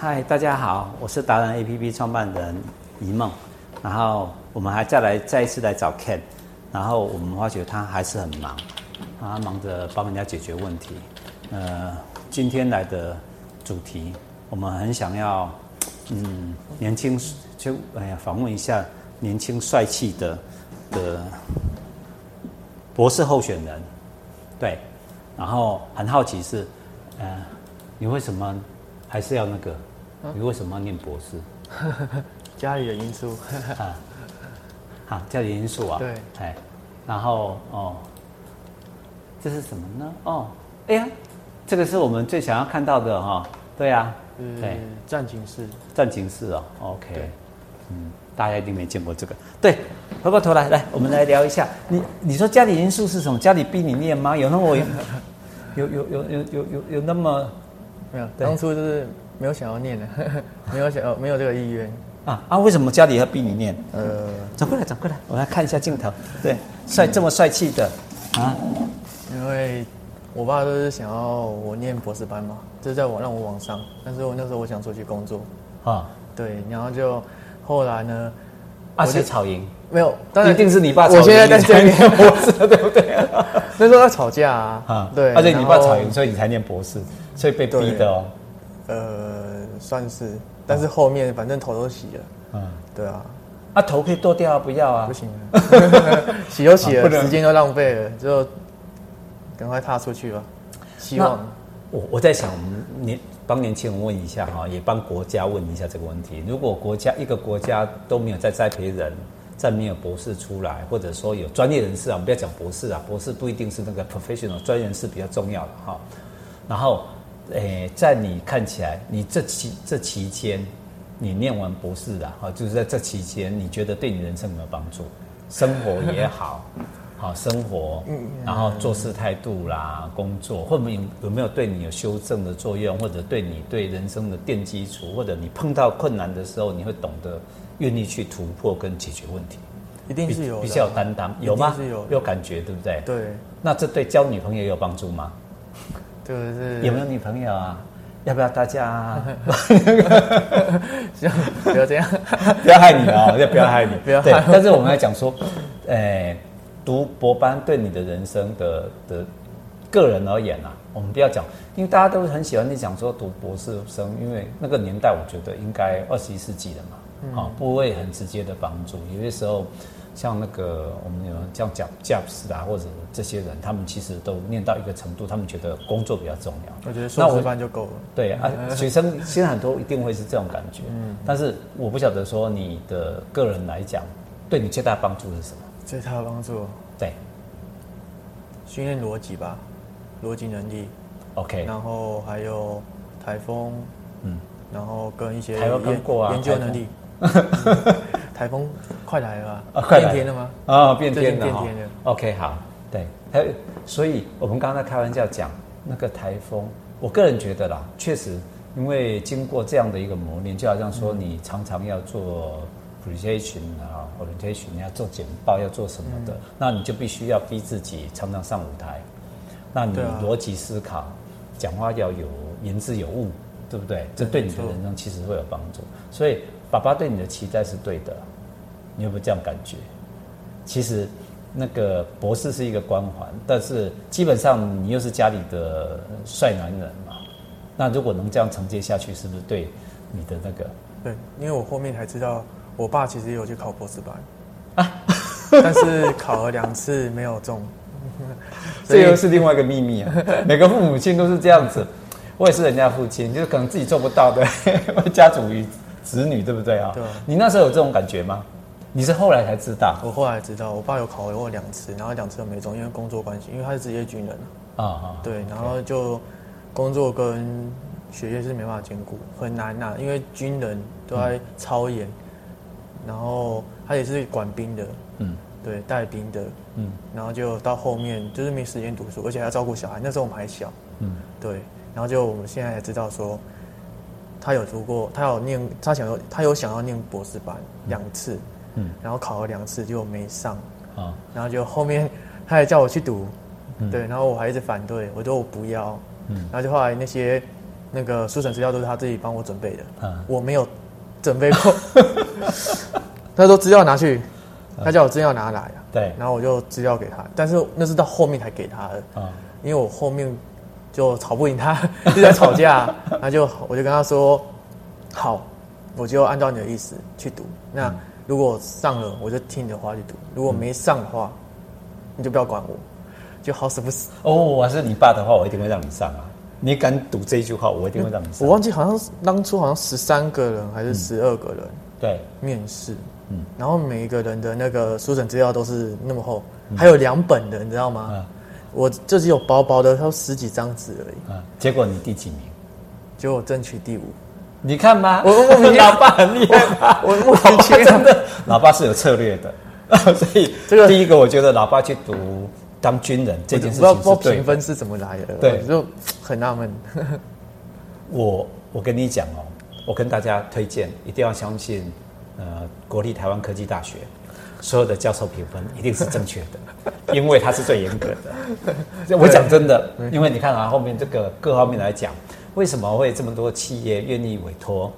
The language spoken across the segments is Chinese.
嗨，大家好，我是达人 APP 创办人一梦。然后我们还再来再一次来找 Ken，然后我们发觉他还是很忙，他忙着帮人家解决问题。呃，今天来的主题，我们很想要，嗯，年轻就哎呀，访问一下年轻帅气的的博士候选人，对，然后很好奇是，呃，你为什么还是要那个？你为什么要念博士？家里的因素啊，好，家里因素啊，对，哎，然后哦，这是什么呢？哦，哎呀，这个是我们最想要看到的哈。对呀，嗯，对，战警室，战警室哦，OK，嗯，大家一定没见过这个。对，回过头来，来，我们来聊一下。你，你说家里因素是从家里逼你念吗？有那么有有有有有有有那么没有？当初就是。没有想要念的，没有想要没有这个意愿。啊啊！为什么家里要逼你念？呃，走过来，走过来，我来看一下镜头。对，帅这么帅气的啊！因为我爸都是想要我念博士班嘛，就是在我让我往上。但是我那时候我想出去工作啊，对，然后就后来呢，啊，是吵赢？没有，当然一定是你爸吵。我现在在这边博士，对不对？那时候要吵架啊，啊，对，而且你爸吵赢，所以你才念博士，所以被逼的哦。呃，算是。但是后面反正头都洗了，嗯，对啊，啊头可以剁掉啊，不要啊，不行，洗都洗了，时间都浪费了，就赶快踏出去吧。希望我我在想，我们年帮年轻人问一下哈，也帮国家问一下这个问题。如果国家一个国家都没有在栽培人，再没有博士出来，或者说有专业人士啊，我们不要讲博士啊，博士不一定是那个 professional 专业人士比较重要的哈。然后。诶，在你看起来，你这期这期间，你念完博士的哈，就是在这期间，你觉得对你人生有没有帮助？生活也好，好生活，然后做事态度啦，工作，或者有有没有对你有修正的作用，或者对你对人生的奠基础，或者你碰到困难的时候，你会懂得愿意去突破跟解决问题，一定是有比较有担当，有吗？有感觉，对不对？对。那这对交女朋友有帮助吗？就是有没有女朋友啊？要不要大家、啊？行，不要这样，不要害你啊！要不要害你？不要害你。但是我们来讲说，诶，读博班对你的人生的的个人而言啊，我们不要讲，因为大家都很喜欢你讲说读博士生，因为那个年代我觉得应该二十一世纪了嘛，不会很直接的帮助，有些时候。像那个我们有这样讲教师啊，或者这些人，他们其实都念到一个程度，他们觉得工作比较重要。我觉得硕士班就够了。对啊，学生现在很多一定会是这种感觉。嗯。但是我不晓得说你的个人来讲，对你最大的帮助是什么？最大的帮助？对。训练逻辑吧，逻辑能力。OK。然后还有台风，嗯，然后跟一些台风过啊，研究能力。台风快来了吧？啊，快来变天了吗？啊、哦，变天了。变天了。OK，好，对，还有，所以我们刚才开玩笑讲那个台风，我个人觉得啦，确实，因为经过这样的一个磨练，就好像说你常常要做 presentation 啊，orientation，你要做简报，要做什么的，嗯、那你就必须要逼自己常常上舞台，那你逻辑思考，讲话要有言之有物，对不对？这对你的人生其实会有帮助，所以。爸爸对你的期待是对的，你有没有这样感觉？其实那个博士是一个光环，但是基本上你又是家里的帅男人嘛。那如果能这样承接下去，是不是对你的那个？对，因为我后面才知道，我爸其实也有去考博士班啊，但是考了两次没有中。这又是另外一个秘密啊！每个父母亲都是这样子，我也是人家父亲，就是可能自己做不到的，家族于。子女对不对啊？对。你那时候有这种感觉吗？你是后来才知道？我后来知道，我爸有考过两次，然后两次都没中，因为工作关系，因为他是职业军人啊。啊对，然后就工作跟学业是没办法兼顾，很难呐、啊，因为军人都在操演，嗯、然后他也是管兵的，嗯，对，带兵的，嗯，然后就到后面就是没时间读书，而且还要照顾小孩，那时候我们还小，嗯，对，然后就我们现在才知道说。他有读过，他有念，他想要，他有想要念博士班两次，嗯，然后考了两次就没上，啊，然后就后面他还叫我去读，嗯，对，然后我还一直反对，我说我不要，嗯，然后就后来那些那个书审资料都是他自己帮我准备的，啊，我没有准备过。他说资料拿去，他叫我资料拿来，对，然后我就资料给他，但是那是到后面才给他的，啊，因为我后面就吵不赢他，一直在吵架，那就我就跟他说，好，我就按照你的意思去读，那如果上了，我就听你的话去读；如果没上的话，你就不要管我，就好死不死。哦，我是你爸的话，我一定会让你上啊。你敢赌这一句话，我一定会让你上。我忘记好像当初好像十三个人还是十二个人，嗯、对，面试，嗯，然后每一个人的那个书审资料都是那么厚，嗯、还有两本的，你知道吗？嗯、我这只有薄薄的，有十几张纸而已。嗯，结果你第几名？结果争取第五。你看吧？我我名 老爸很厉害，我莫名其妙真的，老爸是有策略的，所以这个第一个，我觉得老爸去读。当军人这件事情，不知道评分是怎么来的，对，就很纳闷。我我跟你讲哦，我跟大家推荐，一定要相信，呃，国立台湾科技大学所有的教授评分一定是正确的，因为他是最严格的。我讲真的，因为你看啊，后面这个各方面来讲，为什么会这么多企业愿意委托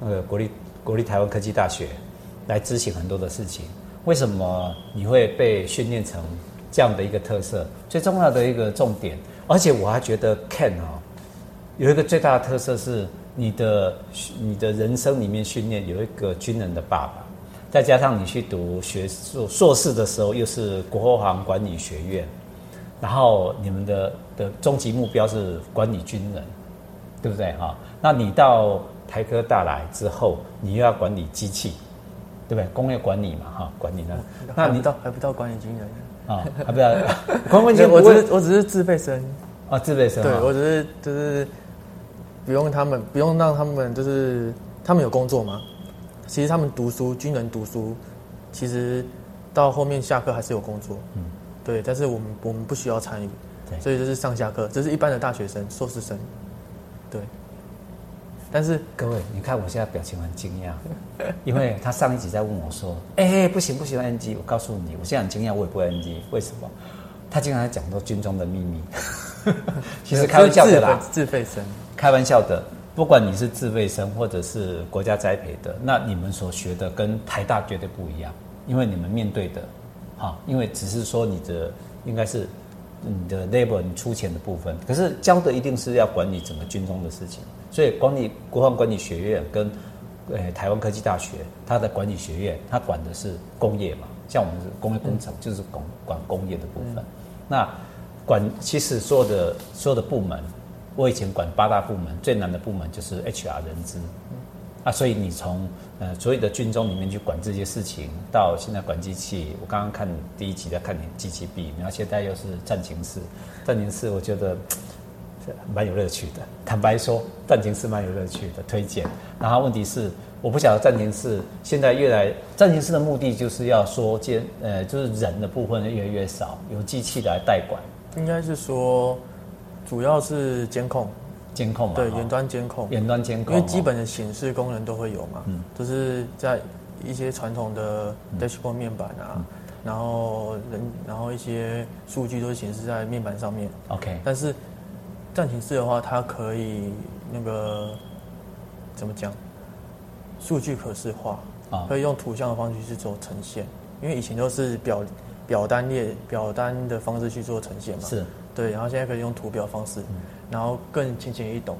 那个国立国立台湾科技大学来执行很多的事情？为什么你会被训练成？这样的一个特色，最重要的一个重点，而且我还觉得 Ken 哦，有一个最大的特色是你的你的人生里面训练有一个军人的爸爸，再加上你去读学硕硕士的时候又是国防管理学院，然后你们的的终极目标是管理军人，对不对哈？那你到台科大来之后，你又要管理机器，对不对？工业管理嘛哈，管理那，那你到还不到管理军人？啊，还不到，管理军人，我只是我只是自费生啊，自费生，对我只是就是不用他们，不用让他们，就是他们有工作吗？其实他们读书，军人读书，其实到后面下课还是有工作，嗯，对，但是我们我们不需要参与，对，所以就是上下课，这是一般的大学生、硕士生，对。但是各位，你看我现在表情很惊讶，因为他上一集在问我说：“哎、欸，不行不行，NG。”我告诉你，我现在很惊讶，我也不会 NG。为什么？他经常在讲到军中的秘密。其实开玩笑的啦，自费生，开玩笑的。不管你是自费生或者是国家栽培的，那你们所学的跟台大绝对不一样，因为你们面对的，哈，因为只是说你的应该是你的 labor 你出钱的部分，可是教的一定是要管理整个军中的事情。所以，管理国防管理学院跟，呃，台湾科技大学，它的管理学院，它管的是工业嘛，像我们是工业工程，就是管管工业的部分。那管其实所有的所有的部门，我以前管八大部门，最难的部门就是 HR 人资。啊，所以你从呃所有的军中里面去管这些事情，到现在管机器，我刚刚看第一集在看你机器臂，然后现在又是战情室，战情室我觉得。蛮有乐趣的，坦白说，战情室蛮有乐趣的，推荐。然后问题是，我不晓得战情室现在越来，战情室的目的就是要说，监呃，就是人的部分越来越少，由机器来代管。应该是说，主要是监控，监控嘛，对，远端监控，远端监控，因为基本的显示功能都会有嘛，嗯，就是在一些传统的 dashboard 面板啊，嗯、然后人，然后一些数据都显示在面板上面，OK，但是。暂停式的话，它可以那个怎么讲？数据可视化，啊，可以用图像的方式去做呈现。因为以前都是表表单列表单的方式去做呈现嘛，是对。然后现在可以用图表方式，嗯、然后更浅显易懂，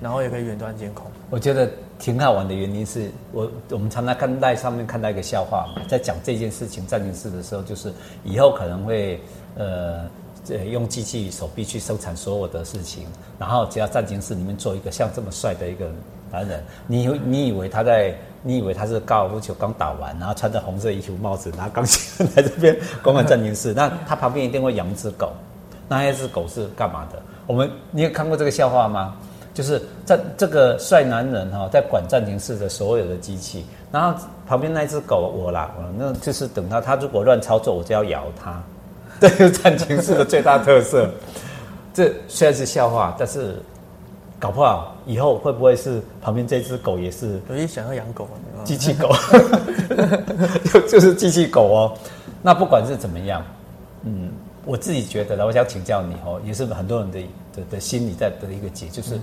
然后也可以远端监控。我觉得挺好玩的原因是我我们常常看在上面看到一个笑话嘛，在讲这件事情战情室的时候，就是以后可能会呃。呃，用机器手臂去生产所有的事情，然后只要战情室里面做一个像这么帅的一个男人，你你以为他在，你以为他是高尔夫球刚打完，然后穿着红色衣服帽子，拿钢琴来这边 管管战情室，那他旁边一定会养只狗，那那只狗是干嘛的？我们你有看过这个笑话吗？就是在这个帅男人哈，在管暂停室的所有的机器，然后旁边那只狗我啦，我那就是等他，他如果乱操作，我就要咬他。这是暂停室的最大特色，这虽然是笑话，但是搞不好以后会不会是旁边这只狗也是？我也想要养狗啊，机器狗，就 就是机器狗哦。那不管是怎么样，嗯，我自己觉得呢，我想请教你哦，也是很多人的的的心里在的一个结，就是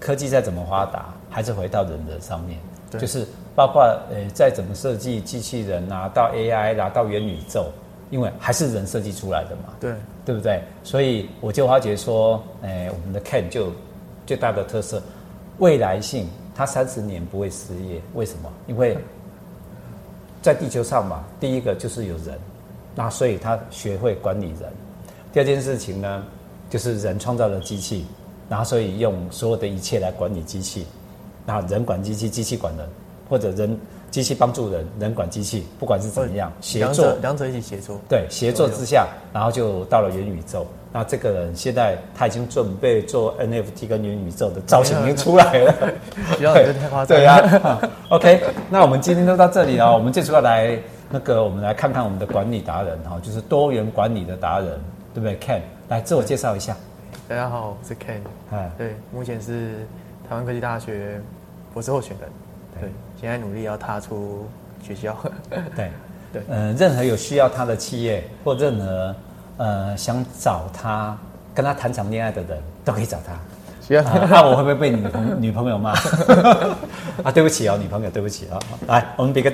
科技再怎么发达，还是回到人的上面，就是包括呃再怎么设计机器人啊，到 AI 啦，到元宇宙，因为还是人设计出来的嘛，对对不对？所以我就发觉说，哎，我们的 Ken 就最大的特色，未来性，他三十年不会失业，为什么？因为在地球上嘛，第一个就是有人，那所以他学会管理人。第二件事情呢，就是人创造了机器。然后，所以用所有的一切来管理机器，然后人管机器，机器管人，或者人机器帮助人，人管机器，不管是怎么样，协作，两者一起协作，对，协作之下，然后就到了元宇宙。那这个人现在他已经准备做 NFT 跟元宇宙的造型已经出来了，不要太夸张。对呀，OK，那我们今天就到这里了。我们最主要来那个，我们来看看我们的管理达人哈，就是多元管理的达人，对不对？Ken，来自我介绍一下。大家好，我是 Ken。哎，对，目前是台湾科技大学博士候选人。对，现在努力要踏出学校。对，对，嗯，任何有需要他的企业，或任何呃想找他跟他谈场恋爱的人，都可以找他。需要？那我会不会被女朋 女朋友骂？啊，对不起哦，女朋友，对不起啊。来，我们比个赞。